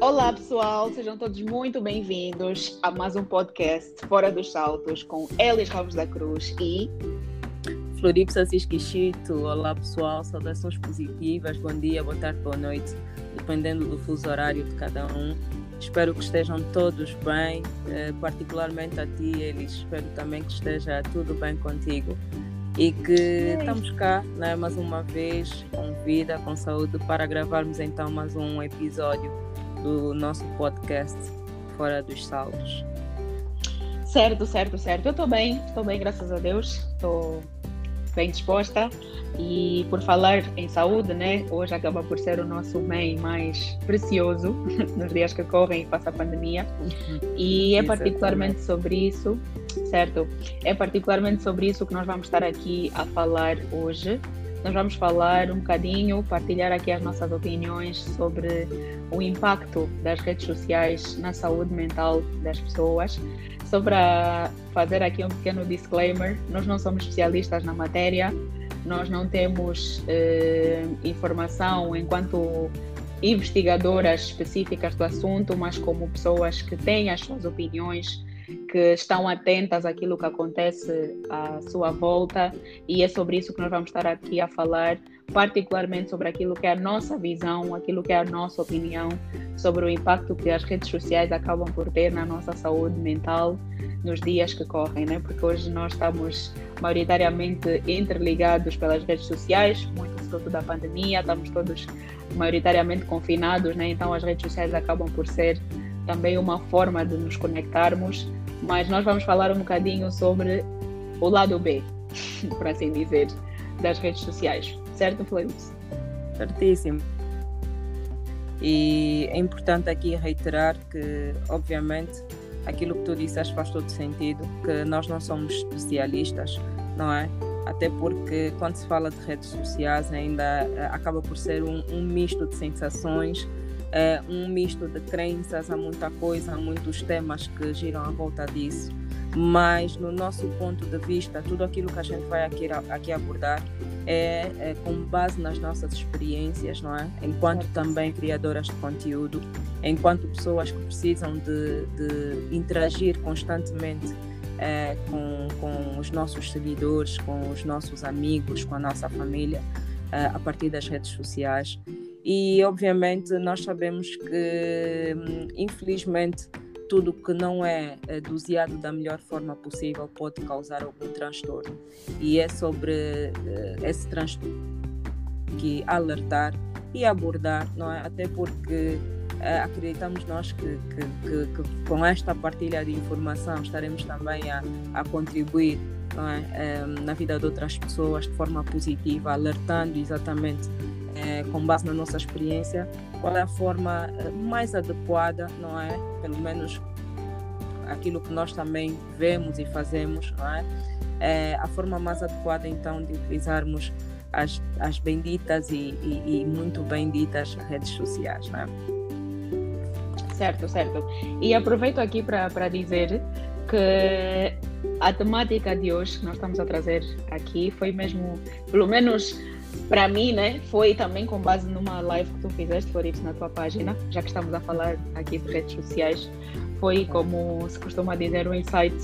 Olá pessoal, sejam todos muito bem-vindos a mais um podcast Fora dos Saltos com Elis Ramos da Cruz e Floripa Chito. Olá pessoal, saudações positivas, bom dia, boa tarde, boa noite, dependendo do fuso horário de cada um. Espero que estejam todos bem, eh, particularmente a ti, Elis. Espero também que esteja tudo bem contigo e que estamos cá né, mais uma vez com vida, com saúde, para gravarmos então mais um episódio do nosso podcast Fora dos Saltos. Certo, certo, certo. Eu estou bem, estou bem, graças a Deus. Estou bem disposta. E por falar em saúde, né? Hoje acaba por ser o nosso bem mais precioso nos dias que correm e passa a pandemia. E é particularmente sobre isso, certo? É particularmente sobre isso que nós vamos estar aqui a falar hoje. Nós vamos falar um bocadinho, partilhar aqui as nossas opiniões sobre o impacto das redes sociais na saúde mental das pessoas. Só para fazer aqui um pequeno disclaimer, nós não somos especialistas na matéria, nós não temos eh, informação enquanto investigadoras específicas do assunto, mas como pessoas que têm as suas opiniões, que estão atentas àquilo que acontece à sua volta, e é sobre isso que nós vamos estar aqui a falar, particularmente sobre aquilo que é a nossa visão, aquilo que é a nossa opinião sobre o impacto que as redes sociais acabam por ter na nossa saúde mental nos dias que correm, né? Porque hoje nós estamos maioritariamente interligados pelas redes sociais, muito fruto da pandemia, estamos todos maioritariamente confinados, né? Então as redes sociais acabam por ser também uma forma de nos conectarmos, mas nós vamos falar um bocadinho sobre o lado B, por assim dizer, das redes sociais. Certo, Florice? Certíssimo. E é importante aqui reiterar que, obviamente, aquilo que tu disseste faz todo sentido, que nós não somos especialistas, não é? Até porque quando se fala de redes sociais ainda eh, acaba por ser um, um misto de sensações, é um misto de crenças, há muita coisa, há muitos temas que giram à volta disso. Mas, no nosso ponto de vista, tudo aquilo que a gente vai aqui, aqui abordar é, é com base nas nossas experiências, não é? Enquanto também criadoras de conteúdo, enquanto pessoas que precisam de, de interagir constantemente é, com, com os nossos seguidores, com os nossos amigos, com a nossa família, é, a partir das redes sociais. E, obviamente, nós sabemos que, hum, infelizmente, tudo que não é, é doseado da melhor forma possível pode causar algum transtorno. E é sobre uh, esse transtorno que alertar e abordar, não é? Até porque uh, acreditamos nós que, que, que, que, com esta partilha de informação estaremos também a, a contribuir é? um, na vida de outras pessoas de forma positiva, alertando exatamente é, com base na nossa experiência, qual é a forma eh, mais adequada, não é? Pelo menos aquilo que nós também vemos e fazemos, não é? é a forma mais adequada então de utilizarmos as, as benditas e, e, e muito benditas redes sociais, não é? Certo, certo. E aproveito aqui para dizer que a temática de hoje que nós estamos a trazer aqui foi mesmo, pelo menos para mim, né, foi também com base numa live que tu fizeste, Florips, na tua página, já que estamos a falar aqui de redes sociais, foi como se costuma dizer um insight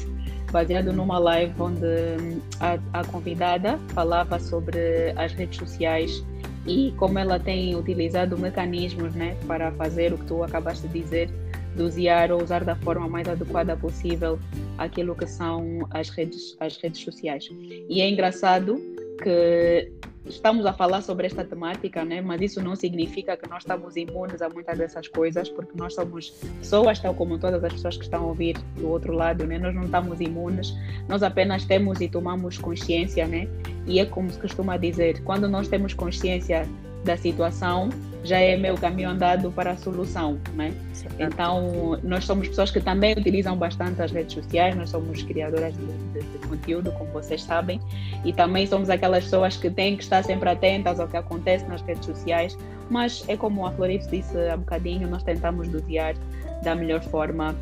baseado numa live onde hum, a, a convidada falava sobre as redes sociais e como ela tem utilizado mecanismos né, para fazer o que tu acabaste de dizer, dosear ou usar da forma mais adequada possível aquilo que são as redes, as redes sociais. E é engraçado que estamos a falar sobre esta temática, né? mas isso não significa que nós estamos imunes a muitas dessas coisas, porque nós somos pessoas, tal como todas as pessoas que estão a ouvir do outro lado, né? nós não estamos imunes, nós apenas temos e tomamos consciência, né? e é como se costuma dizer, quando nós temos consciência da situação, já é meu caminho andado para a solução, né? Então, nós somos pessoas que também utilizam bastante as redes sociais, nós somos criadoras de, de, de, conteúdo, como vocês sabem, e também somos aquelas pessoas que têm que estar sempre atentas ao que acontece nas redes sociais, mas é como a Florips disse há um bocadinho, nós tentamos dosear da melhor forma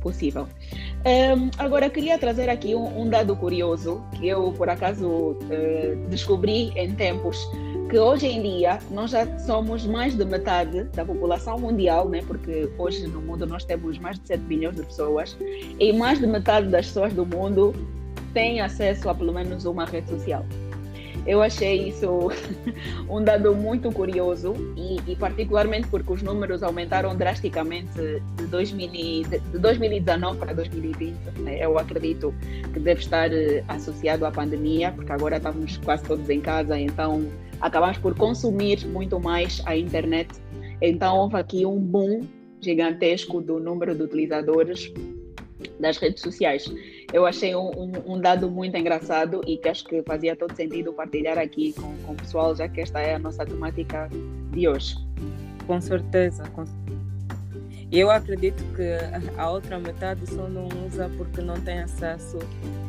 possível. Um, agora, queria trazer aqui um, um, dado curioso que eu, por acaso, uh, descobri em tempos porque hoje em dia nós já somos mais de metade da população mundial, né? porque hoje no mundo nós temos mais de 7 bilhões de pessoas, e mais de metade das pessoas do mundo têm acesso a pelo menos uma rede social. Eu achei isso um dado muito curioso e, e, particularmente porque os números aumentaram drasticamente de, 2000, de 2019 para 2020. Né? Eu acredito que deve estar eh, associado à pandemia, porque agora estamos quase todos em casa, então acabamos por consumir muito mais a internet. Então houve aqui um boom gigantesco do número de utilizadores das redes sociais eu achei um, um, um, dado muito engraçado e que acho que fazia todo sentido partilhar aqui com, com o pessoal, já que esta é a nossa temática de hoje. Com certeza. Com... Eu acredito que a outra metade só não usa porque não tem acesso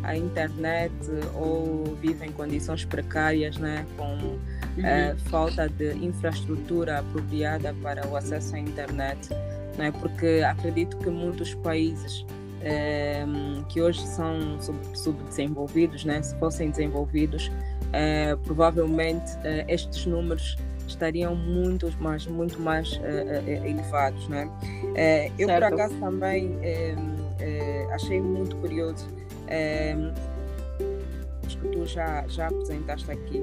à internet ou vive em condições precárias, né? com uhum. uh, falta de infraestrutura apropriada para o acesso à internet. Né? Porque acredito que muitos países Ehm, que hoje são subdesenvolvidos, né? se fossem desenvolvidos, eh, provavelmente eh, estes números estariam muito mais, muito mais eh, elevados. Né? Eu, certo. por acaso, também achei muito curioso, acho que tu já, já apresentaste aqui,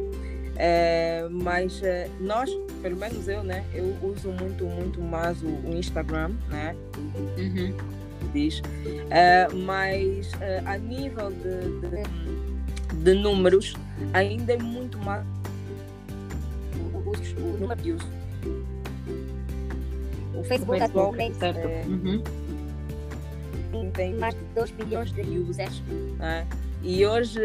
mas nós, pelo menos eu, né, eu uso muito, muito mais o, o Instagram, né? Uhum diz, uh, mas uh, a nível de, de, de, números ainda é muito mais o, número de uso. O Facebook, atualmente uh, uhum. tem mais de 2 bilhões de users. É? E hoje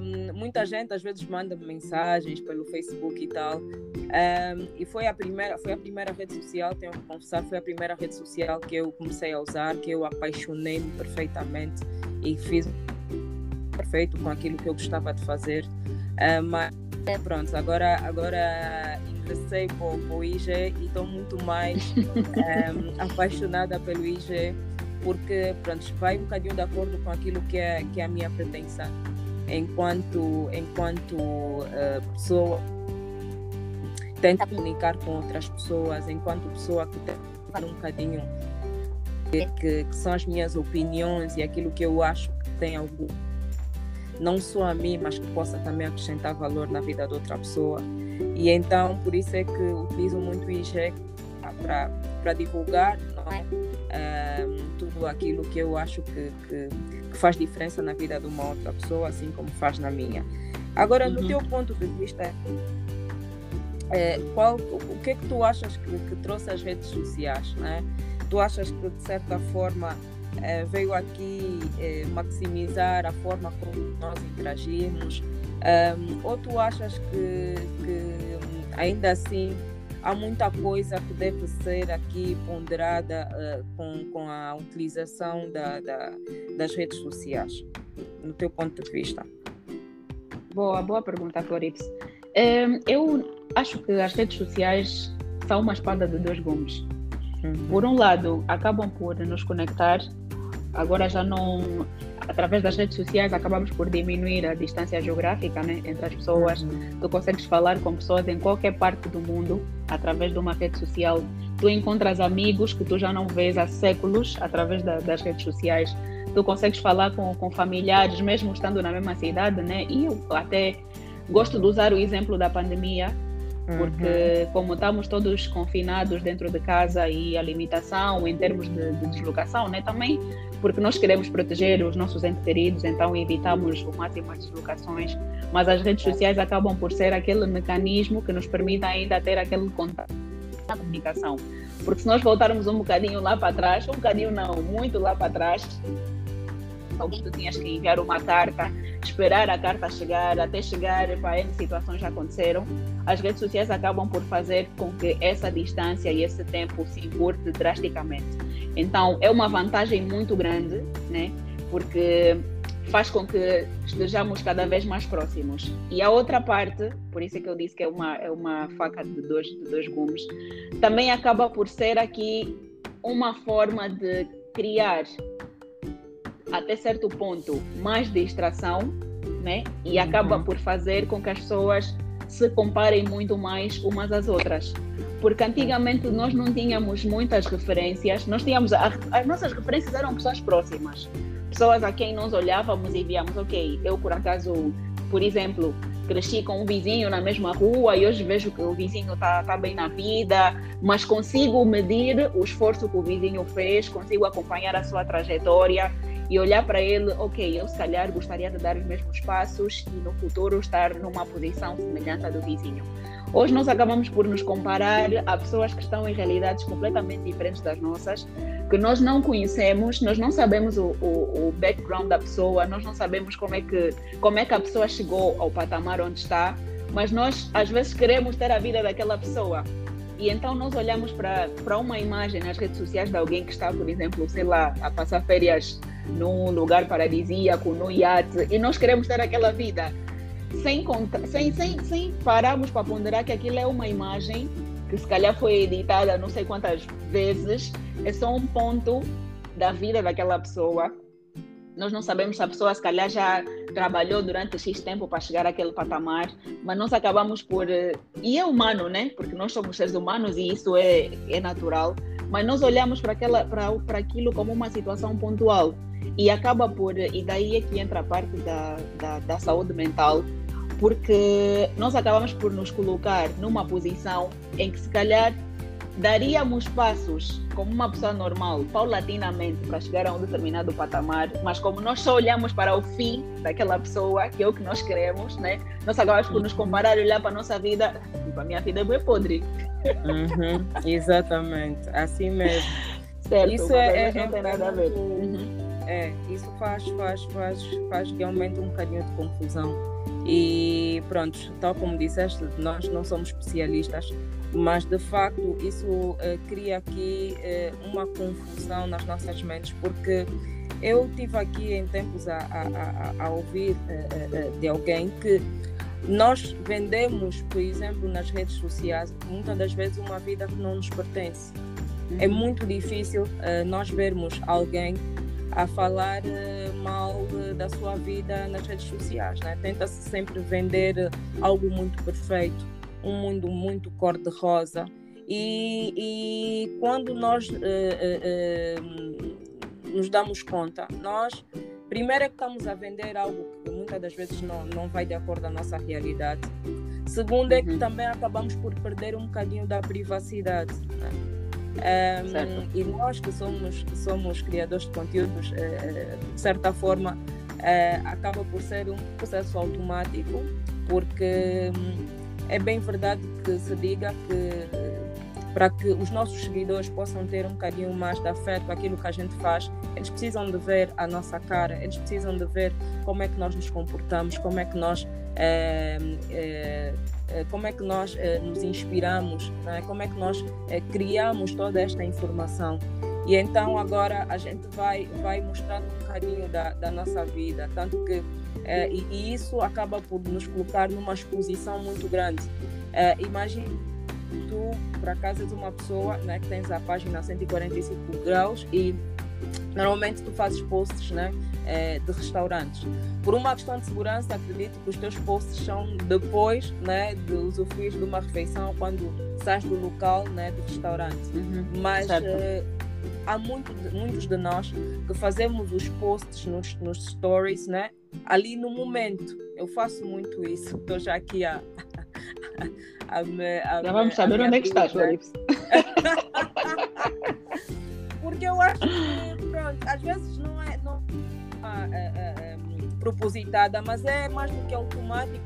um, muita gente às vezes manda mensagens pelo Facebook e tal. Um, e foi a primeira, foi a primeira rede social, tenho que confessar, foi a primeira rede social que eu comecei a usar, que eu apaixonei-me perfeitamente e fiz perfeito com aquilo que eu gostava de fazer. Um, mas pronto, agora, agora ingressei para o IG e estou muito mais apaixonada pelo IG porque pronto, vai um bocadinho de acordo com aquilo que é, que é a minha pretensão enquanto, enquanto uh, pessoa tenta comunicar com outras pessoas, enquanto pessoa que tem um bocadinho que, que, são as minhas opiniões e aquilo que eu acho que tem algum não só a mim, mas que possa também acrescentar valor na vida de outra pessoa. E então, por isso é que utilizo muito o IG para divulgar é? tudo aquilo que eu acho que, que, que, faz diferença na vida de uma outra pessoa, assim como faz na minha. Agora, uhum. no teu ponto de vista, é, qual, o, que é que tu achas que, que trouxe as redes sociais? Né? Tu achas que, de certa forma, é, veio aqui é, maximizar a forma como nós interagimos? Um, ou tu achas que, que ainda assim há muita coisa que deve ser aqui ponderada uh, com, com a utilização da, da, das redes sociais, no teu ponto de vista? Boa, boa pergunta, Florips. Um, eu acho que as redes sociais são uma espada de dois gumes. Uhum. Por um lado, acabam por nos conectar, agora já não através das redes sociais acabamos por diminuir a distância geográfica né, entre as pessoas. Uhum. Tu consegues falar com pessoas em qualquer parte do mundo através de uma rede social. Tu encontras amigos que tu já não vês há séculos através da, das redes sociais. Tu consegues falar com, com familiares, mesmo estando na mesma cidade, né? E eu até gosto de usar o exemplo da pandemia, porque uhum. como estamos todos confinados dentro de casa e a limitação em termos de, de, deslocação, né, também porque nós queremos proteger os nossos entes queridos, então evitamos o máximo as deslocações, mas as redes sociais acabam por ser aquele mecanismo que nos permite ainda ter aquele contato na comunicação, porque se nós voltarmos um bocadinho lá para trás, um bocadinho não, muito lá para trás, alguém tu tinhas que enviar uma carta, esperar a carta chegar, até chegar para N situações já aconteceram. As redes sociais acabam por fazer com que essa distância e esse tempo se encurte drasticamente. Então, é uma vantagem muito grande, né? Porque faz com que estejamos cada vez mais próximos. E a outra parte, por isso é que eu disse que é uma, é uma faca de dois, de dois gumes, também acaba por ser aqui uma forma de criar até certo ponto mais distração, né? E uhum. acaba por fazer com que as pessoas se comparem muito mais umas às outras. Porque antigamente nós não tínhamos muitas referências, nós tínhamos, as nossas referências eram pessoas próximas, pessoas a quem nós olhávamos e víamos, ok, eu por acaso, por exemplo, cresci com um vizinho na mesma rua e hoje vejo que o vizinho está tá bem na vida, mas consigo medir o esforço que o vizinho fez, consigo acompanhar a sua trajetória e olhar para ele, ok, eu se calhar gostaria de dar os mesmos passos e no futuro estar numa posição semelhante à do vizinho. Hoje nós acabamos por nos comparar a pessoas que estão em realidades completamente diferentes das nossas, que nós não conhecemos, nós não sabemos o, o, o, background da pessoa, nós não sabemos como é, que, como é que a pessoa chegou ao patamar onde está, mas nós às vezes queremos ter a vida daquela pessoa. E então nós olhamos para uma imagem nas redes sociais de alguém que está, por exemplo, sei lá, a passar férias num lugar paradisíaco, no iate, e nós queremos ter aquela vida sem, sem, sem, sem pararmos para ponderar que aquilo é uma imagem que se calhar foi editada não sei quantas vezes, é só um ponto da vida daquela pessoa. Nós não sabemos se a pessoa se calhar já trabalhou durante X tempo para chegar àquele patamar, mas nós acabamos por. Eh, e é humano, né? Porque nós somos seres humanos e isso é, é natural, mas nós olhamos para, aquela, para, aquilo como uma situação pontual e acaba por. E daí é que entra a parte da, da, da saúde mental, porque nós acabamos por nos colocar numa posição em que se calhar daríamos passos como uma pessoa normal, paulatinamente, para chegar a um determinado patamar, mas como nós só olhamos para o fim daquela pessoa, que é o que nós queremos, né? nós acabamos por nos comparar e olhar para a nossa vida, tipo, a minha vida é bem podre. Uhum, exatamente, assim mesmo. Certo, isso é, é, não tem nada a ver. Uhum. É, isso faz, faz, faz, faz realmente um bocadinho de confusão. E pronto, tal como disseste, nós não somos especialistas, mas de facto isso uh, cria aqui uh, uma confusão nas nossas mentes, porque eu tive aqui em tempos a, a, a, a ouvir uh, de alguém que nós vendemos, por exemplo, nas redes sociais, muitas das vezes uma vida que não nos pertence. É uhum. muito difícil nós vermos alguém a falar mal da sua vida nas redes sociais. Né? Tenta-se sempre vender algo muito perfeito, um mundo muito cor-de-rosa. E, e, quando nós nos damos conta, nós primeiro é que estamos a vender algo que muitas das vezes não, não vai de acordo com a nossa realidade. Segundo é que uhum. também acabamos por perder um bocadinho da privacidade. Né? Um, e nós que somos, somos criadores de conteúdos, de certa forma, acaba por ser um processo automático, porque um, é bem verdade que se diga que para que os nossos seguidores possam ter um bocadinho mais de afeto aquilo que a gente faz, eles precisam de ver a nossa cara, eles precisam de ver como é que nós nos comportamos, como é que nós é, é, como é que nós é, nos inspiramos, né? como é que nós criamos toda esta informação. E então agora a gente vai, vai mostrando um bocadinho da, da nossa vida, tanto que e, e, isso acaba por nos colocar numa exposição muito grande. imagine tu, por acaso, és uma pessoa né, que tens a página 145 graus e normalmente tu fazes posts né, é, de restaurantes. Por uma questão de segurança, acredito que os teus posts são depois né, de usufruir de uma refeição quando sais do local né, do restaurante. Uhum, Mas uh, há muito, muitos de nós que fazemos os posts nos, nos stories né, ali no momento. Eu faço muito isso. Estou já aqui a, a, me, a Já vamos saber onde é que estás, Florips. Porque eu acho que, pronto, às vezes não é, não, ah, é, é, é propositada, mas é mais do que automático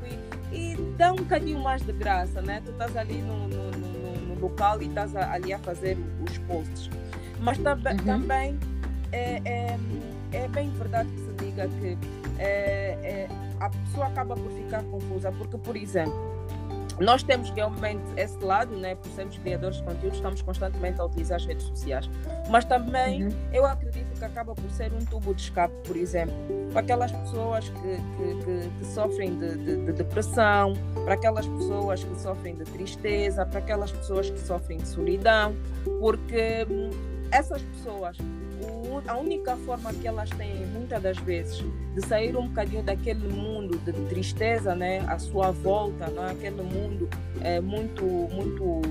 e, e, dá um bocadinho mais de graça, né? Tu estás ali no, no, no, no local e estás ali a fazer os posts. Mas tam uhum. também é, é, é, bem verdade que se diga que é, é, a pessoa acaba por ficar confusa, porque, por exemplo, nós temos realmente esse lado, né? por sermos criadores de conteúdo, estamos constantemente a utilizar as redes sociais. Mas também uhum. eu acredito que acaba por ser um tubo de escape, por exemplo, para aquelas pessoas que, que, que, que sofrem de, de, de, depressão, para aquelas pessoas que sofrem de tristeza, para aquelas pessoas que sofrem de solidão, porque hum, essas pessoas, o, a única forma que elas têm, muitas das vezes, de sair um bocadinho daquele mundo de tristeza, né, à sua volta, é? aquele mundo é, muito, muito,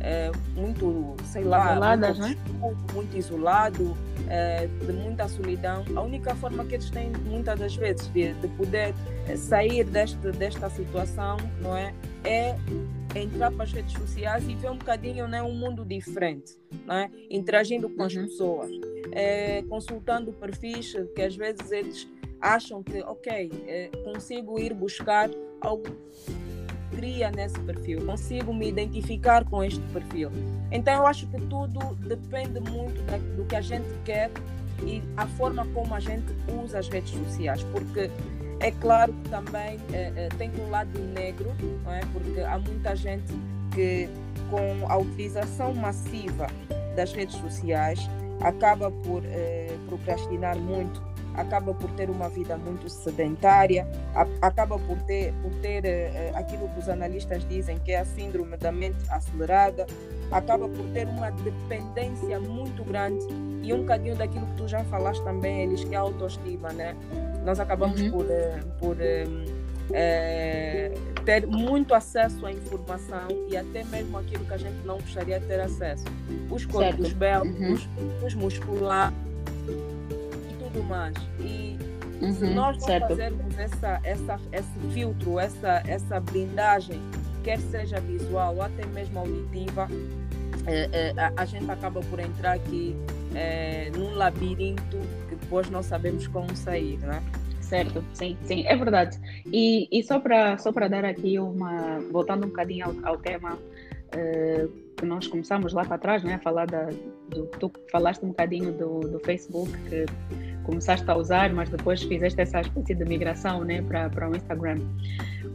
é, muito, sei lá, Isoladas, muito, né? muito isolado, é, de muita solidão. A única forma que eles têm, muitas das vezes, de, de poder é, sair deste, desta situação, não é, é entrar para as redes sociais e ver um bocadinho né, um mundo diferente, né? interagindo com as Uhum. pessoas, é, consultando perfis que às vezes eles acham que, ok, é, consigo ir buscar algo cria nesse perfil, consigo me identificar com este perfil. Então eu acho que tudo depende muito da- do que a gente quer e a forma como a gente usa as redes sociais, porque é claro que também eh, tem um lado negro, não é? porque há muita gente que, com a utilização massiva das redes sociais, acaba por eh, procrastinar muito, acaba por ter uma vida muito sedentária, acaba por ter, por ter eh, aquilo que os analistas dizem que é a síndrome da mente acelerada, acaba por ter uma dependência muito grande e um bocadinho daquilo que tu já falaste também, eles que é a autoestima, né? Nós acabamos Uhum. por, eh, por eh, ter muito acesso à informação e até mesmo aquilo que a gente não gostaria de ter acesso. Os corpos Certo. belos, Uhum. os musculares e tudo mais. E se Uhum, nós não certo. fazermos essa, essa, esse filtro, essa, essa blindagem, quer seja visual ou até mesmo auditiva, eh, eh, a, a gente acaba por entrar aqui num labirinto depois não sabemos como sair, né? Certo, sim, sim, é verdade. E, e só para só para dar aqui uma. Voltando um bocadinho ao, ao tema eh, que nós começamos lá para trás, né? A falar da. Do, tu falaste um bocadinho do, do Facebook que começaste a usar, mas depois fizeste essa espécie de migração né, para o Instagram.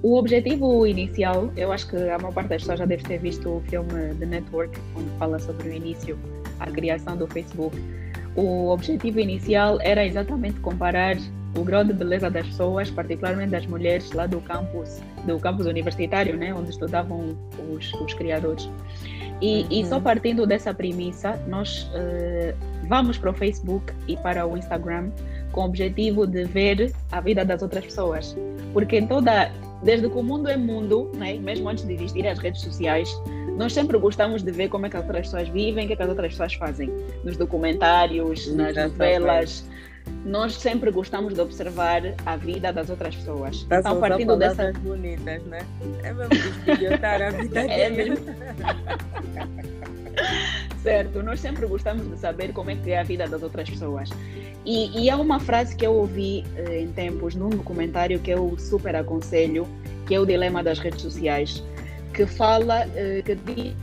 O objetivo inicial, eu acho que a maior parte das pessoas já deve ter visto o filme The Network, onde fala sobre o início, a criação do Facebook. O objetivo inicial era exatamente comparar o grau de beleza das pessoas, particularmente das mulheres lá do campus, do campus universitário, né, onde estudavam os, os criadores. E, e só Uhum. partindo dessa premissa, nós eh, vamos para o Facebook e para o Instagram com o objetivo de ver a vida das outras pessoas. Porque em toda, desde que o mundo é mundo, né, mesmo antes de existir as redes sociais, nós sempre gostamos de ver como é que as outras pessoas vivem, o que, é que as outras pessoas fazem. Nos documentários, nas novelas, nós sempre gostamos de observar a vida das outras pessoas. A então, partindo dessa. palavras bonitas, né? É mesmo a vida É deles. Certo, nós sempre gostamos de saber como é que é a vida das outras pessoas. E, e há uma frase que eu ouvi eh, em tempos num documentário que eu super aconselho, que é o dilema das redes sociais, que fala eh, que diz,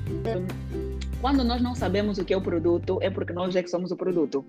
quando nós não sabemos o que é o produto, é porque nós é que somos o produto.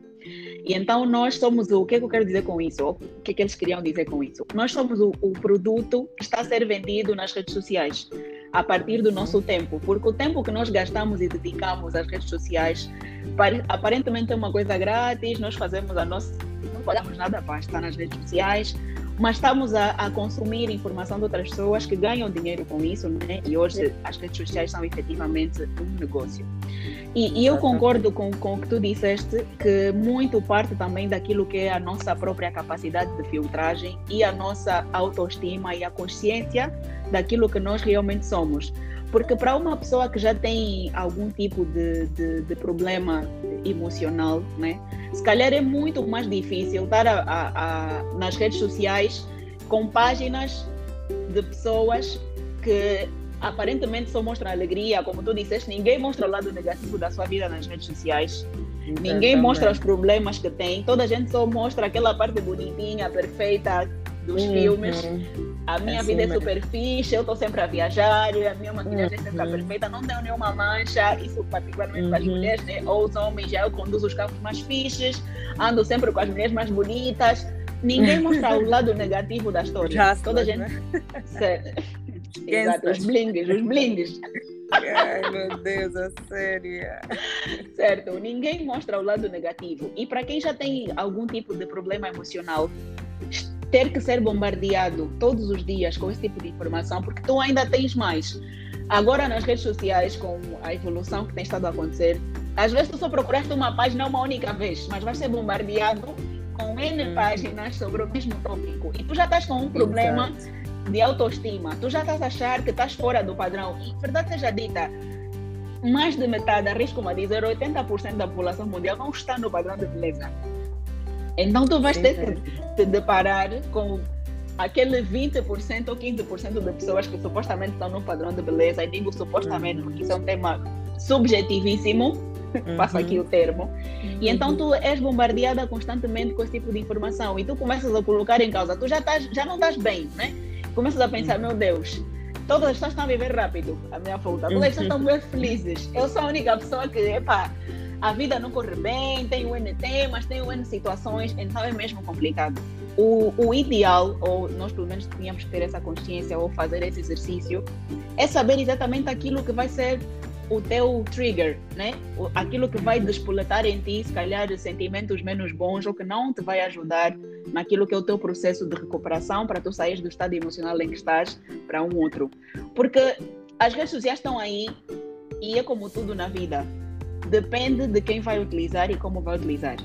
E então nós somos o, o que é que eu quero dizer com isso? O que é que eles queriam dizer com isso? Nós somos o, o produto que está a ser vendido nas redes sociais a partir do nosso tempo, porque o tempo que nós gastamos e dedicamos às redes sociais pare- aparentemente é uma coisa grátis, nós fazemos a nossa, não pagamos nada para estar nas redes sociais, mas estamos a, a consumir informação de outras pessoas que ganham dinheiro com isso, né? E hoje as redes sociais são efetivamente um negócio. E, e eu concordo com, com o que tu disseste, que muito parte também daquilo que é a nossa própria capacidade de filtragem e a nossa autoestima e a consciência daquilo que nós realmente somos. Porque para uma pessoa que já tem algum tipo de, de, de problema emocional, né, se calhar é muito mais difícil estar a, a, a, nas redes sociais com páginas de pessoas que aparentemente só mostram alegria, como tu disseste, ninguém mostra o lado negativo da sua vida nas redes sociais. Ninguém mostra os problemas que tem, toda a gente só mostra aquela parte bonitinha, perfeita dos Uhum. filmes. A minha É vida é assim super fixe, eu estou sempre a viajar, a minha maquilhagem sempre está Uhum. perfeita, não tenho nenhuma mancha, isso particularmente para as Uhum. mulheres, né? ou os homens, já eu conduzo os carros mais fixes, ando sempre com as mulheres mais bonitas. Ninguém mostra o lado negativo da história. Toda a gente. né? Exato, os blindes, os blindes. Ai, meu Deus, a sério. Certo, ninguém mostra o lado negativo. E para quem já tem algum tipo de problema emocional, ter que ser bombardeado todos os dias com esse tipo de informação, porque tu ainda tens mais. Agora nas redes sociais, com a evolução que tem estado a acontecer, Às vezes tu só procuraste uma página uma única vez, mas vais ser bombardeado com N hum. páginas sobre o mesmo tópico. E tu já estás com um problema Exato. de autoestima. Tu já estás a achar que estás fora do padrão. E verdade seja dita, mais de metade, arrisco-me a dizer, 80% da população mundial não está no padrão de beleza. Então tu vais ter que te deparar com aquele 20% ou 15% de pessoas que supostamente estão no padrão de beleza, e digo supostamente porque isso é um tema subjetivíssimo, uhum. passo aqui o termo, uhum. e então tu és bombardeada constantemente com esse tipo de informação e tu começas a colocar em causa, tu já, estás, já não estás bem, né? Começas a pensar, uhum. meu Deus, todas as pessoas estão a viver rápido a minha volta, todas as pessoas estão muito felizes, eu sou a única pessoa que, epá, a vida não corre bem, tem o N temas, tem o N situações, então é mesmo complicado. O, o ideal, ou nós pelo menos tínhamos que ter essa consciência ou fazer esse exercício, é saber exatamente aquilo que vai ser o teu trigger, né? Aquilo que vai despoletar em ti, se calhar, sentimentos menos bons ou que não te vai ajudar naquilo que é o teu processo de recuperação para tu sair do estado emocional em que estás para um outro. Porque as redes sociais estão aí e é como tudo na vida depende de quem vai utilizar e como vai utilizar.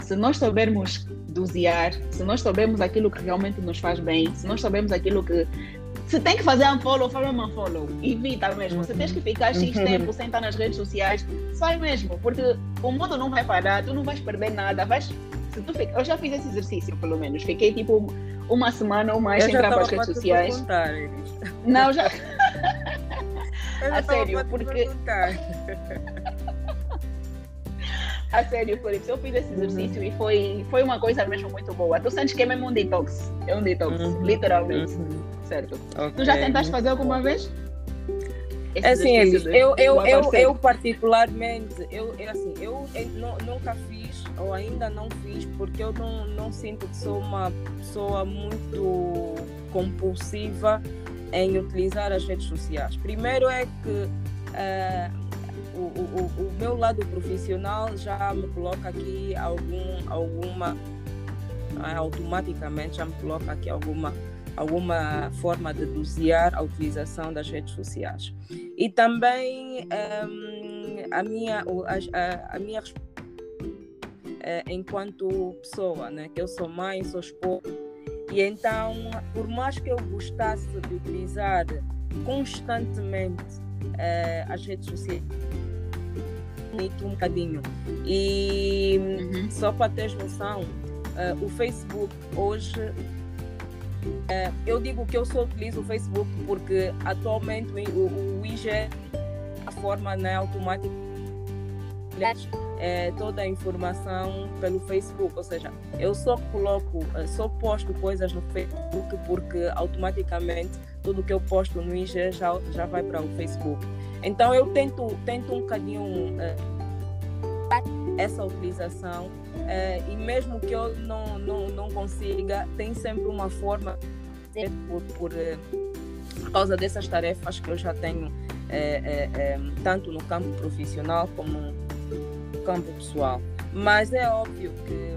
Se nós soubermos dosear, se nós soubermos aquilo que realmente nos faz bem, se nós soubermos aquilo que. Se tem que fazer unfollow, faz um unfollow. Evita mesmo. Se tens que ficar X uhum. tempo sem estar nas redes sociais, sai mesmo. Porque o mundo não vai parar, tu não vais perder nada. Vais, se tu fica, eu já fiz esse exercício, pelo menos. Fiquei tipo uma semana ou mais sem entrar para as redes sociais. Não, já. a sério, porque. A sério, Felipe, eu fiz esse exercício uhum. e foi, foi uma coisa mesmo muito boa. Tu sentes que é mesmo um detox. É um detox, uhum. literalmente. Uhum. Certo. Okay. Tu já tentaste fazer alguma vez? Esse é assim, Elis, eu, eu, eu, eu particularmente, eu, eu, assim, eu, eu nunca fiz, ou ainda não fiz, porque eu não, não sinto que sou uma pessoa muito compulsiva em utilizar as redes sociais. Primeiro é que uh, o, o, o meu lado profissional já me coloca aqui algum, alguma, é? automaticamente já me coloca aqui alguma, alguma forma de dosear a utilização das redes sociais. E também um, a minha, a, a minha é, enquanto pessoa, né? que eu sou mãe, sou esposa, e então, por mais que eu gostasse de utilizar constantemente uh, as redes sociais, um bocadinho. E uhum. só para ter noção, uh, o Facebook hoje, uh, eu digo que eu só utilizo o Facebook porque atualmente o, o IG, a forma né, automática, é, toda a informação pelo Facebook, ou seja, eu só coloco, só posto coisas no Facebook porque automaticamente tudo que eu posto no IG já, já vai para o Facebook. Então eu tento, tento um bocadinho uh, essa utilização uh, e mesmo que eu não, não, não consiga, tem sempre uma forma por, por, uh, por causa dessas tarefas que eu já tenho tanto no campo profissional como no campo pessoal. Mas é óbvio que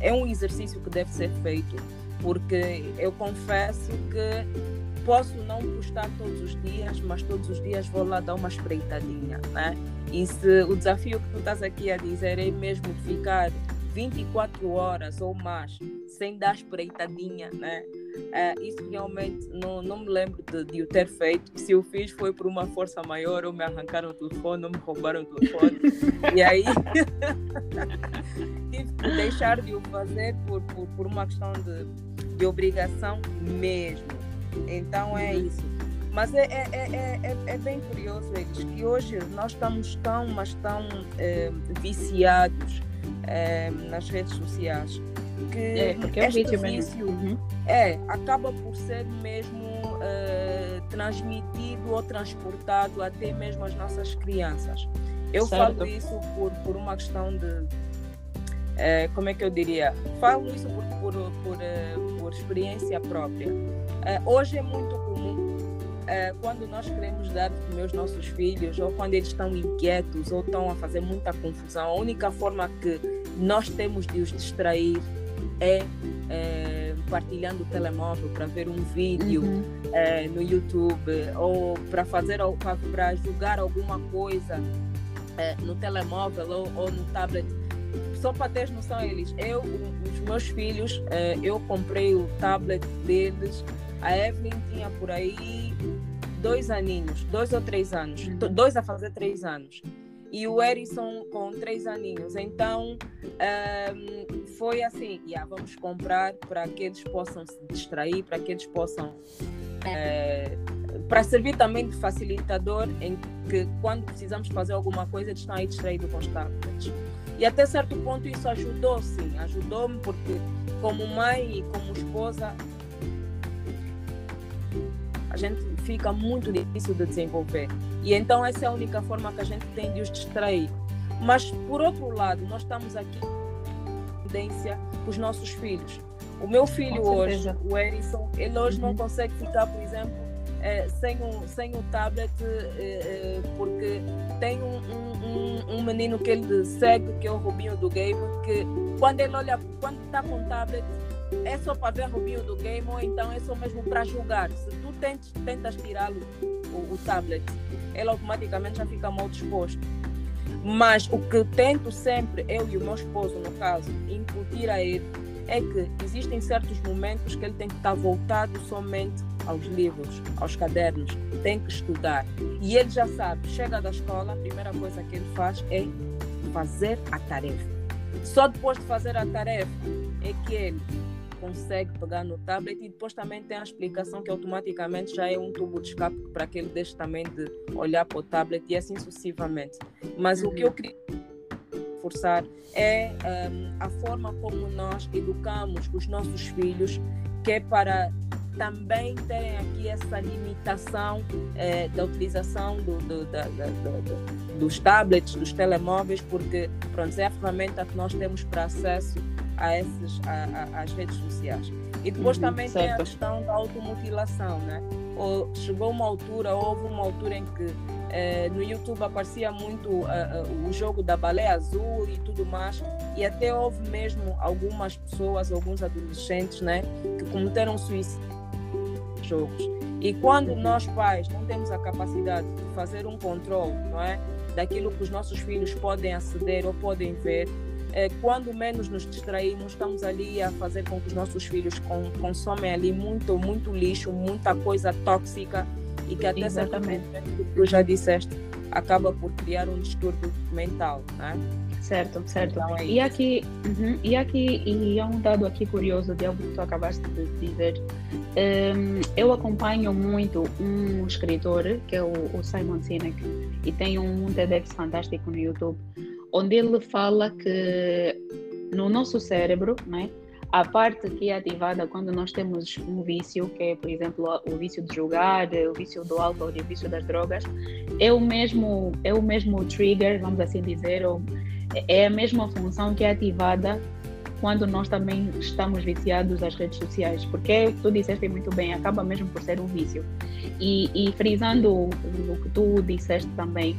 é um exercício que deve ser feito, porque eu confesso que posso não postar todos os dias, mas todos os dias vou lá dar uma espreitadinha, né? E se o desafio que tu estás aqui a dizer é mesmo ficar 24 horas ou mais sem dar espreitadinha, né? É, isso realmente não, não me lembro de, de o ter feito. Se eu fiz foi por uma força maior, ou me arrancaram o telefone, ou me roubaram o telefone. e aí tive que deixar de o fazer por, por, por uma questão de, de obrigação mesmo. Então é isso. Mas é, é, é, é, é bem curioso eles que hoje nós estamos tão, mas tão é, viciados é, nas redes sociais que é, porque é este vício uhum. é, acaba por ser mesmo uh, transmitido ou transportado até mesmo às nossas crianças. Eu certo. falo isso por, por uma questão de é, como é que eu diria? Falo isso por, por, por, eh, por experiência própria. É, hoje é muito comum, é, quando nós queremos dar de comer os nossos filhos, ou quando eles estão inquietos, ou estão a fazer muita confusão, a única forma que nós temos de os distrair é, é partilhando o telemóvel para ver um vídeo uhum. no YouTube, ou para fazer para jogar alguma coisa é, no telemóvel ou, ou, no tablet. Só para ter noção, eles, eu, os meus filhos, eu comprei o tablet deles. A Evelyn tinha por aí dois aninhos, dois ou três anos, uhum. dois a fazer três anos e o Erison com três aninhos. Então um, foi assim: yeah, vamos comprar para que eles possam se distrair, para que eles possam. É, para servir também de facilitador em que quando precisamos fazer alguma coisa eles estão aí distraídos com os tablets. E até certo ponto isso ajudou, sim, ajudou-me porque como mãe e como esposa a gente fica muito difícil de desenvolver. E então essa é a única forma que a gente tem de os distrair. Mas por outro lado, nós estamos aqui tendência com os nossos filhos. O meu filho hoje, o Erison, ele hoje uhum. não consegue ficar, por exemplo, eh, sem, um, sem um tablet, eh, eh, porque tem um, um, um, menino que ele segue, que é o Rubinho do Game, que quando ele olha, quando está com o tablet, é só para ver Rubinho do Game ou então é só mesmo para jogar. Se tu tentas, tentas tirá-lo, o, o tablet, ele automaticamente já fica mal disposto. Mas o que tento sempre, eu e o meu esposo, no caso, incutir a ele, é que existem certos momentos que ele tem que estar voltado somente aos livros, aos cadernos, tem que estudar. E ele já sabe, chega da escola, a primeira coisa que ele faz é fazer a tarefa. Só depois de fazer a tarefa é que ele consegue pegar no tablet e depois também tem a explicação que automaticamente já é um tubo de escape para que ele deixe também de olhar para o tablet e assim sucessivamente. Mas uhum. o que eu queria forçar é um, a forma como nós educamos os nossos filhos, que é para também terem aqui essa limitação eh, da utilização do, do, da, da, do, dos tablets, dos telemóveis, porque pronto, é a ferramenta que nós temos para acesso a esses, a, a, às redes sociais. E depois uhum, também certo. tem a questão da automutilação, né? Ou chegou uma altura, houve uma altura em que eh, no YouTube aparecia muito uh, uh, o jogo da baleia azul e tudo mais, e até houve mesmo algumas pessoas, alguns adolescentes, né, que cometeram suicídio jogos. E quando nós pais não temos a capacidade de fazer um controle, não é, daquilo que os nossos filhos podem aceder ou podem ver, é, quando menos nos distraímos, estamos ali a fazer com que os nossos filhos com, consomem ali muito, muito lixo, muita coisa tóxica e que até Exatamente. certo tu já disseste, acaba por criar um distúrbio mental, né? Certo, certo. Então, é e aqui, uhum, e aqui, e é um dado aqui curioso de algo que tu acabaste de dizer. Um, eu acompanho muito um escritor que é o, o Simon Sinek e tem um TEDx fantástico no YouTube onde ele fala que no nosso cérebro, né, a parte que é ativada quando nós temos um vício, que é, por exemplo, o vício de jogar, o vício do álcool e o vício das drogas, é o mesmo, é o mesmo trigger, vamos assim dizer, ou é a mesma função que é ativada quando nós também estamos viciados às redes sociais, porque tu disseste muito bem, acaba mesmo por ser um vício. E, e frisando o que tu disseste também,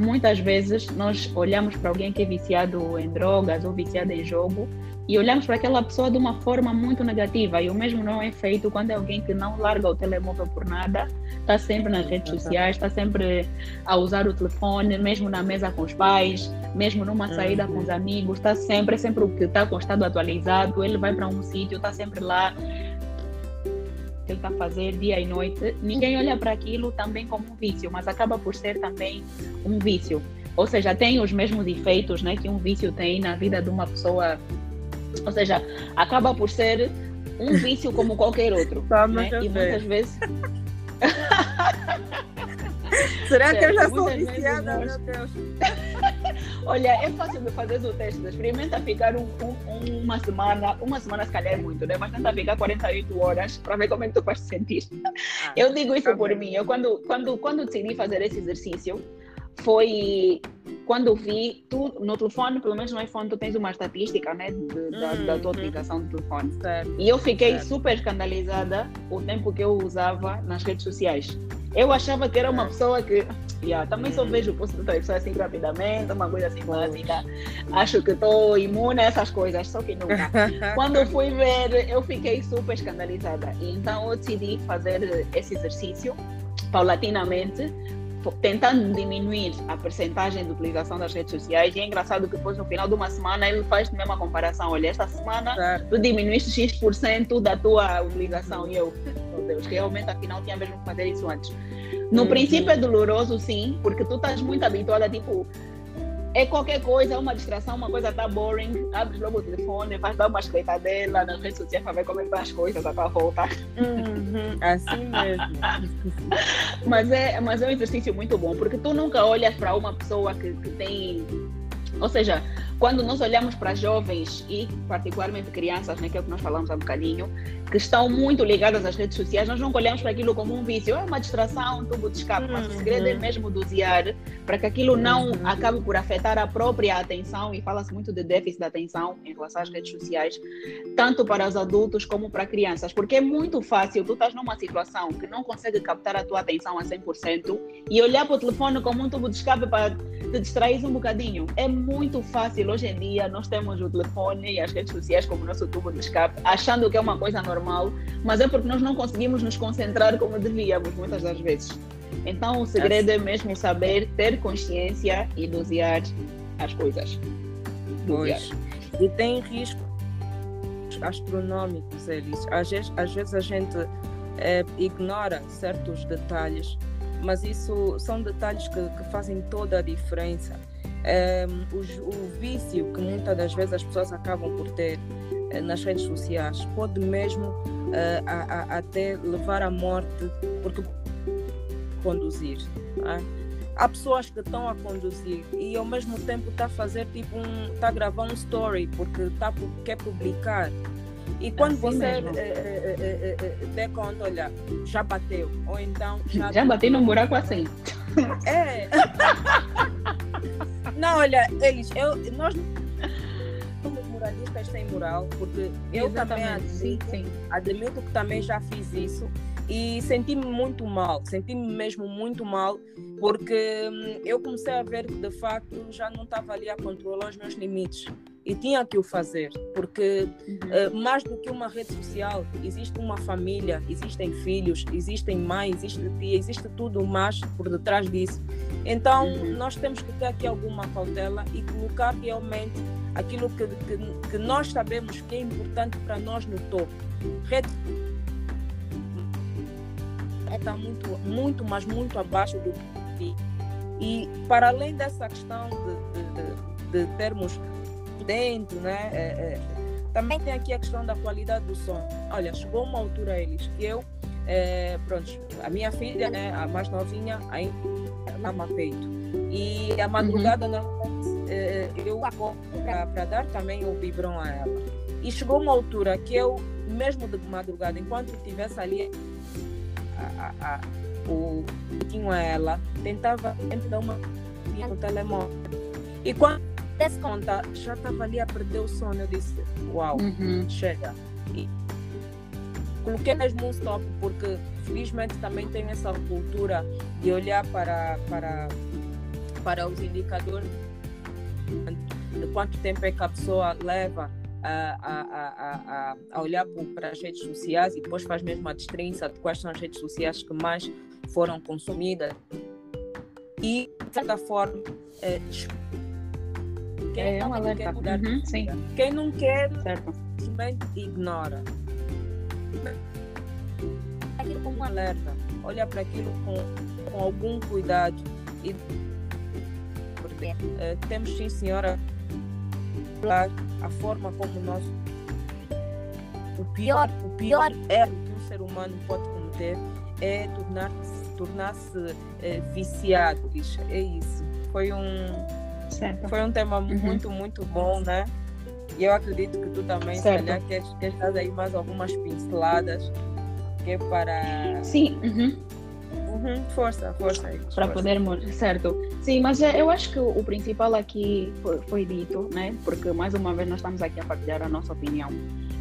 muitas vezes nós olhamos para alguém que é viciado em drogas ou viciado em jogo e olhamos para aquela pessoa de uma forma muito negativa. E o mesmo não é feito quando é alguém que não larga o telemóvel por nada, está sempre nas redes sociais, está sempre a usar o telefone, mesmo na mesa com os pais, mesmo numa saída com os uhum. amigos, está sempre, sempre o que está com o estado atualizado. Ele vai para um sítio, está sempre lá ele está a fazer dia e noite, ninguém olha para aquilo também como um vício, mas acaba por ser também um vício. Ou seja, tem os mesmos efeitos né, que um vício tem na vida de uma pessoa. Ou seja, acaba por ser um vício como qualquer outro. né? E muitas vezes. Será que eu já sou viciada? Meu Deus. Olha, é fácil de fazer o teste. Experimenta ficar um, um, uma semana, uma semana se calhar é muito, né? Mas tenta ficar 48 horas para ver como é que tu vais te sentir. Ah, eu digo isso tá por mim. Eu quando, quando, quando decidi fazer esse exercício, foi quando vi tu no telefone, pelo menos no iPhone, tu tens uma estatística né, de, da, da, tua uhum. utilização do telefone. Certo. E eu fiquei certo. super escandalizada o tempo que eu usava nas redes sociais. Eu achava que era uma pessoa que. Yeah, também só vejo o post da pessoa assim rapidamente, uma coisa assim básica. Acho que estou imune a essas coisas, só que nunca. Quando eu fui ver, eu fiquei super escandalizada. E então eu decidi fazer esse exercício paulatinamente tentando diminuir a percentagem de utilização das redes sociais. E é engraçado que depois, no final de uma semana, ele faz a mesma comparação. Olha, esta semana claro. tu diminuíste X% da tua utilização. E eu, meu Deus, realmente, afinal, tinha mesmo que fazer isso antes. No uhum. princípio é doloroso, sim, porque tu estás muito habituada, tipo, é qualquer coisa, é uma distração, uma coisa tá boring, abres logo o telefone, faz dar uma espreitadela nas redes sociais para ver como é que estão as coisas à tua volta. Uhum, assim mesmo. mas, é, mas é um exercício muito bom, porque tu nunca olhas para uma pessoa que, que tem. Ou seja, quando nós olhamos para jovens e particularmente crianças, né, que é o que nós falamos há um bocadinho, que estão muito ligadas às redes sociais, nós não olhamos para aquilo como um vício, é uma distração, um tubo de escape, mas o segredo é uhum. mesmo dosear para que aquilo não uhum. acabe por afetar a própria atenção, e fala-se muito de déficit de atenção em relação às redes sociais, tanto para os adultos como para crianças, porque é muito fácil, tu estás numa situação que não consegue captar a tua atenção a 100% e olhar para o telefone como um tubo de escape para te distrair um bocadinho. É muito fácil hoje em dia nós temos o telefone e as redes sociais como nosso tubo de escape, achando que é uma coisa normal, mas é porque nós não conseguimos nos concentrar como devíamos muitas das vezes. Então, o segredo é mesmo saber ter consciência e dosear as coisas. Pois. E tem riscos astronómicos, eles. Às vezes, às vezes a gente é, ignora certos detalhes, mas isso são detalhes que, que fazem toda a diferença um, o, o, vício que muitas das vezes as pessoas acabam por ter uh, nas redes sociais pode mesmo uh, a, a, até levar à morte porque conduzir. É? Há pessoas que estão a conduzir e ao mesmo tempo está a fazer tipo um, está a gravar um story porque tá, quer publicar. E quando assim você é, é, é, der conta, olha, já bateu. Ou então. Já, já bati num buraco assim. É. Não, olha, eles, eu, nós somos moralistas sem moral, porque eu Exatamente. também admito, sim, sim. admito que também já fiz isso e senti-me muito mal, senti-me mesmo muito mal, porque hum, eu comecei a ver que de facto já não estava ali a controlar os meus limites e tinha que o fazer, porque uhum. uh, mais do que uma rede social, existe uma família, existem filhos, existem mães, existe tia, existe tudo mais por detrás disso. Então, uhum. nós temos que ter aqui alguma cautela e colocar realmente aquilo que, que, que nós sabemos que é importante para nós no topo. Rede está muito, muito, mas muito abaixo do que e para além dessa questão de, de, de, de termos dentro, né? É, é, também tem aqui a questão da qualidade do som. Olha, chegou uma altura eles que eu, é, pronto, a minha filha, né, a mais novinha, ainda mama peito. E a madrugada uhum. não, é, eu para dar também o biberon a ela. E chegou uma altura que eu, mesmo de madrugada, enquanto estivesse ali a, a, a, o tinha ela, tentava sempre dar uma no telemóvel. E quando desse conta, já estava ali a perder o sono, eu disse, uau, uhum. chega. E coloquei mesmo um stop, porque felizmente também tenho essa cultura de olhar para, para, para os indicadores de quanto tempo é que a pessoa leva a, a, a, a, olhar para as redes sociais e depois faz mesmo a destrinça de quais são as redes sociais que mais foram consumidas. E, de certa forma, é, quem é um alerta. Quer mudar uhum, sim. Quem não quer, certo. simplesmente ignora aquilo como um alerta, olha para aquilo com, com algum cuidado e porque uh, temos sim senhora a forma como nós o pior, o pior erro que um ser humano pode cometer é tornar-se tornar-se uh, viciado, bicho. É isso. Foi um certo. foi um tema uhum. muito, muito bom, né? E eu acredito que tu também, certo. se calhar, queres, queres dar aí mais algumas pinceladas que é para. Sim. Uhum. Uhum, força, força. Aí, para podermos, certo. Sim, mas é, eu acho que o principal aqui foi, foi, dito, né? Porque mais uma vez nós estamos aqui a partilhar a nossa opinião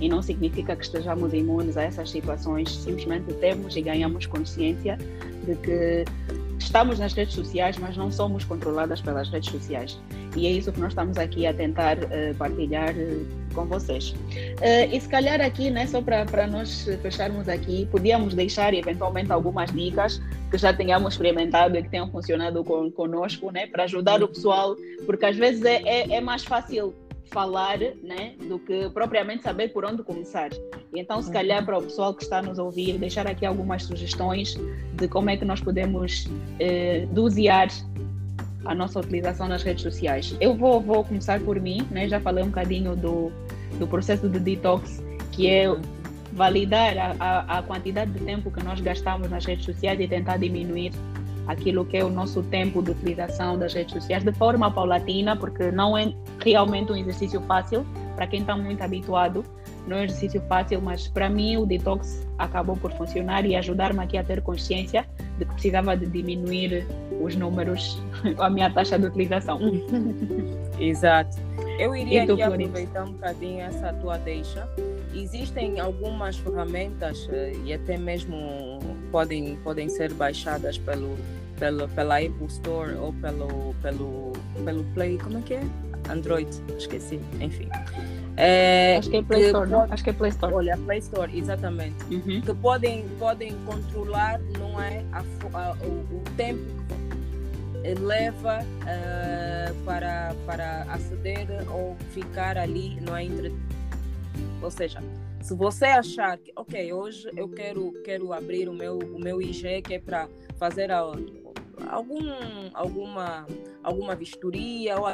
e não significa que estejamos imunes a essas situações. Simplesmente temos e ganhamos consciência de que estamos nas redes sociais, mas não somos controladas pelas redes sociais. E é isso que nós estamos aqui a tentar uh, partilhar uh, com vocês. Uh, e se calhar aqui, né, só para nós fecharmos aqui, podíamos deixar eventualmente algumas dicas que já tenhamos experimentado e que tenham funcionado com, conosco, né, para ajudar o pessoal, porque às vezes é, é, é mais fácil falar, né, do que propriamente saber por onde começar. E então, se calhar, para o pessoal que está nos ouvir, deixar aqui algumas sugestões de como é que nós podemos eh, dosear a nossa utilização nas redes sociais. Eu vou, vou começar por mim, né? já falei um bocadinho do, do processo de detox, que é validar a, a, a quantidade de tempo que nós gastamos nas redes sociais e tentar diminuir aquilo que é o nosso tempo de utilização das redes sociais de forma paulatina, porque não é realmente um exercício fácil para quem está muito habituado. Não é um exercício fácil, mas para mim o detox acabou por funcionar e ajudar-me aqui a ter consciência de que precisava de diminuir os números, a minha taxa de utilização. Exato. Eu iria aqui aproveitar um bocadinho essa tua deixa. Existem algumas ferramentas eh, e até mesmo podem, podem ser baixadas pelo, pelo, pela Apple Store ou pelo, pelo, pelo Play, como é que é? Android, esqueci, enfim. É, Acho que é Play Store, pode, Acho que é Play Store. Olha, Play Store, exatamente. Uhum. Que podem, podem controlar, não é, a, a, o, o, tempo que leva uh, para, para aceder ou ficar ali, não é, entre... Ou seja, se você achar que, ok, hoje eu quero, quero abrir o meu, o meu IG, que é para fazer a, algum, alguma, alguma vistoria ou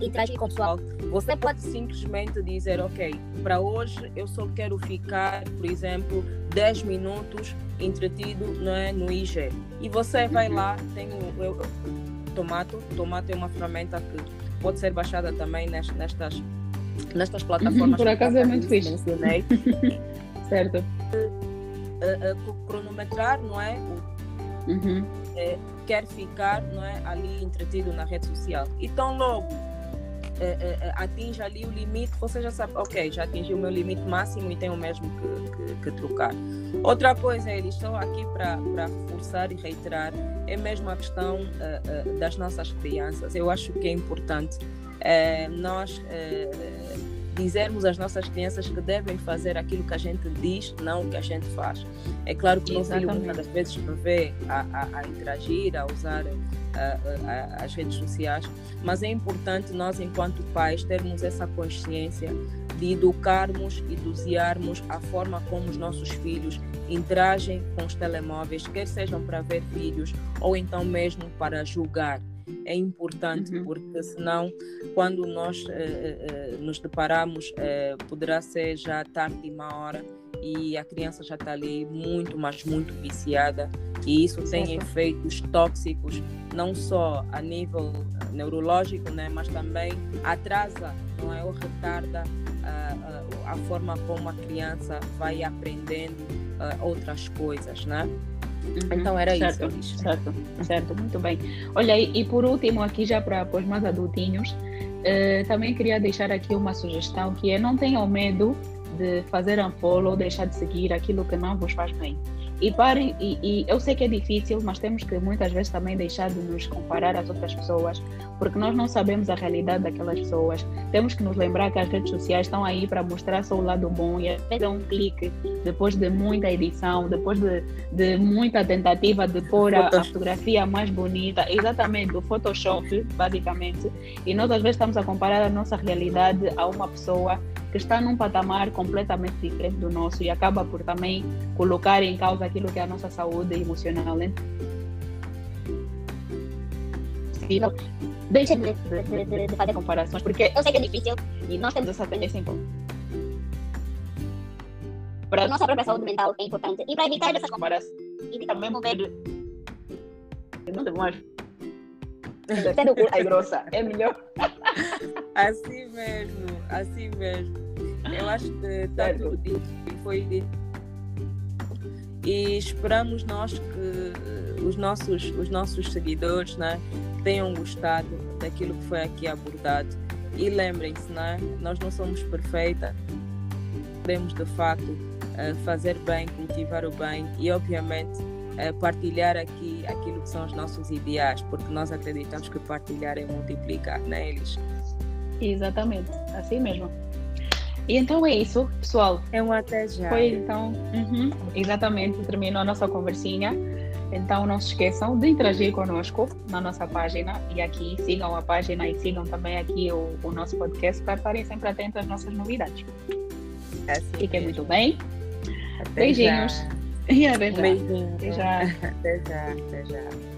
interagir com o pessoal, você pode simplesmente dizer, ok, para hoje eu só quero ficar, por exemplo, 10 minutos entretido né, no IG. E você vai lá, tem o eu, Tomato, Tomato é uma ferramenta que pode ser baixada também nestas, nestas nestas plataformas. Por acaso é muito fixe. Mencionei. certo. Uh, uh, cronometrar, não é? Uhum. É, quer ficar não é, ali entretido na rede social. Então, logo é, é, atinge ali o limite, você já sabe, ok, já atingi o meu limite máximo e tenho mesmo que, que, que trocar. Outra coisa, eles estão aqui para reforçar e reiterar, é mesmo a questão das nossas crianças. Eu acho que é importante é, nós é, dizermos às nossas crianças que devem fazer aquilo que a gente diz, não o que a gente faz. É claro que o nosso filho muitas vezes me vê a, a, a interagir, a usar a, as redes sociais, mas é importante nós, enquanto pais, termos essa consciência de educarmos e dosearmos a forma como os nossos filhos interagem com os telemóveis, quer sejam para ver vídeos ou então mesmo para julgar é importante, uhum. porque senão, quando nós eh, eh, nos deparamos, eh, poderá ser já tarde de uma hora e a criança já está ali muito, mas muito viciada, e isso tem efeitos tóxicos, não só a nível neurológico, né, mas também atrasa, não é, ou retarda a, a, a forma como a criança vai aprendendo uh, outras coisas, né? Uhum, então era certo, isso. Certo, certo, muito bem. Olha, e, e por último, aqui já para os mais adultinhos, uh, também queria deixar aqui uma sugestão que é não tenham medo de fazer unfollow ou deixar de seguir aquilo que não vos faz bem. E parem, e, e, eu sei que é difícil, mas temos que muitas vezes também deixar de nos comparar às outras pessoas, porque nós não sabemos a realidade daquelas pessoas. Temos que nos lembrar que as redes sociais estão aí para mostrar só o lado bom e até um clique depois de muita edição, depois de, de muita tentativa de pôr a, a, fotografia mais bonita, exatamente, o Photoshop, basicamente. E nós às vezes estamos a comparar a nossa realidade a uma pessoa que está num patamar completamente diferente do nosso e acaba por também colocar em causa aquilo que é a nossa saúde emocional. Né? Deixa de, de, de, fazer comparações, porque eu sei que é difícil e nós temos essa tendência em para a nossa própria saúde mental é importante. E para evitar essas comparações e também mover não demora sendo curta e grossa é melhor. Assim mesmo assim mesmo. Eu acho que está tudo dito e foi dito. E esperamos nós que os nossos, os nossos seguidores né, tenham gostado daquilo que foi aqui abordado. E lembrem-se, né, nós não somos perfeitas, podemos de facto eh, fazer bem, cultivar o bem e, obviamente, é, partilhar aqui aquilo que são os nossos ideais, porque nós acreditamos que partilhar é multiplicar, né, Elis? Exatamente, assim mesmo. E então é isso, pessoal. É um até já. Foi então, uhum, exatamente, terminou a nossa conversinha. Então não se esqueçam de interagir conosco na nossa página e aqui sigam a página e sigam também aqui o, o nosso podcast para estarem sempre atentos às nossas novidades. Assim Fiquem mesmo. muito bem. Até Beijinhos. Já. E até já. Beijinho. Até já. Até já. Até já.